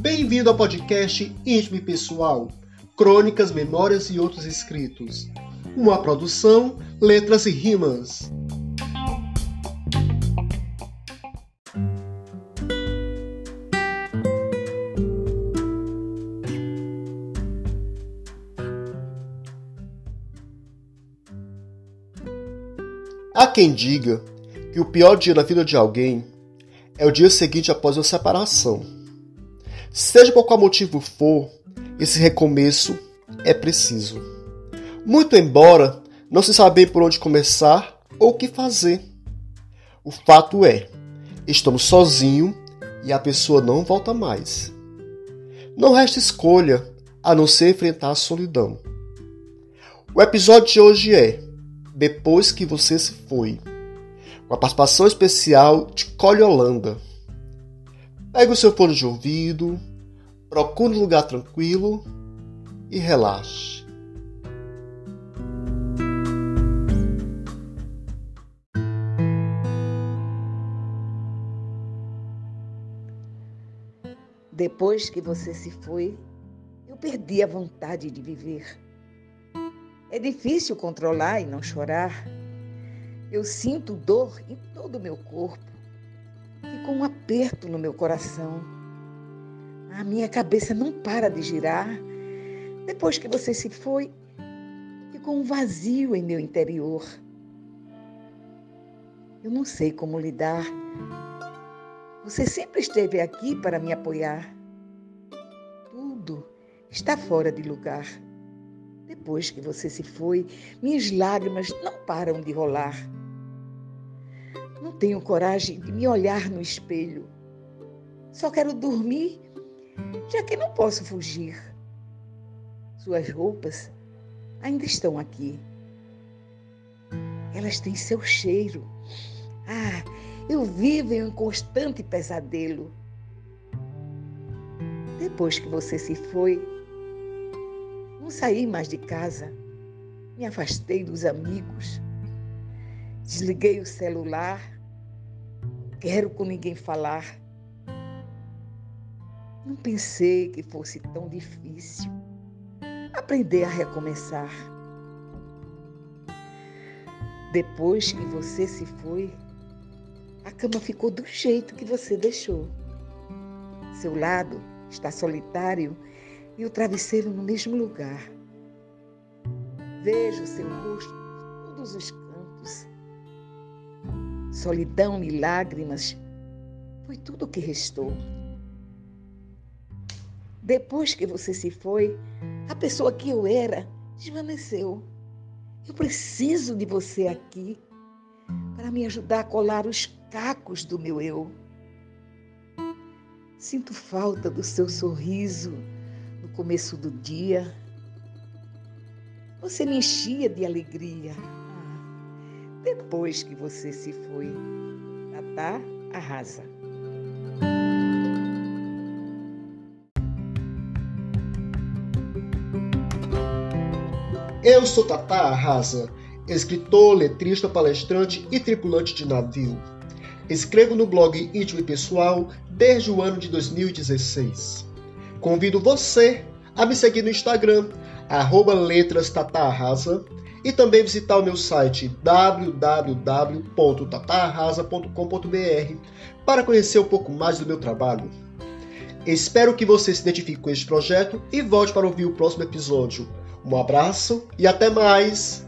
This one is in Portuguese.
Bem-vindo ao podcast Íntimo Pessoal, Crônicas, Memórias e Outros Escritos. Uma produção, letras e rimas. Há quem diga que o pior dia na vida de alguém é o dia seguinte após a separação. Seja por qual motivo for, esse recomeço é preciso. Muito embora não se saber por onde começar ou o que fazer. O fato é, estamos sozinhos e a pessoa não volta mais. Não resta escolha a não ser enfrentar a solidão. O episódio de hoje é depois que você se foi. Com a participação especial de Cole Holanda. Pegue o seu fone de ouvido, procure um lugar tranquilo e relaxe. Depois que você se foi, eu perdi a vontade de viver. É difícil controlar e não chorar. Eu sinto dor em todo o meu corpo. Fico um aperto no meu coração. A minha cabeça não para de girar. Depois que você se foi, ficou um vazio em meu interior. Eu não sei como lidar. Você sempre esteve aqui para me apoiar. Tudo está fora de lugar. Depois que você se foi, minhas lágrimas não param de rolar. Não tenho coragem de me olhar no espelho. Só quero dormir, já que não posso fugir. Suas roupas ainda estão aqui. Elas têm seu cheiro. Ah, eu vivo em um constante pesadelo. Depois que você se foi, não saí mais de casa, me afastei dos amigos, desliguei o celular, quero com ninguém falar. Não pensei que fosse tão difícil aprender a recomeçar. Depois que você se foi, a cama ficou do jeito que você deixou. Seu lado está solitário e o travesseiro no mesmo lugar. Vejo seu rosto por todos os cantos. Solidão e lágrimas foi tudo o que restou. Depois que você se foi, a pessoa que eu era desvaneceu. Eu preciso de você aqui para me ajudar a colar os cacos do meu eu. Sinto falta do seu sorriso começo do dia. Você me enchia de alegria. Depois que você se foi, Tatá arrasa. Eu sou Tatá Arrasa, escritor, letrista, palestrante e tripulante de navio. Escrevo no blog íntimo e pessoal desde o ano de 2016. Convido você a me seguir no Instagram, arroba e também visitar o meu site www.tatarrasa.com.br para conhecer um pouco mais do meu trabalho. Espero que você se identifique com este projeto e volte para ouvir o próximo episódio. Um abraço e até mais!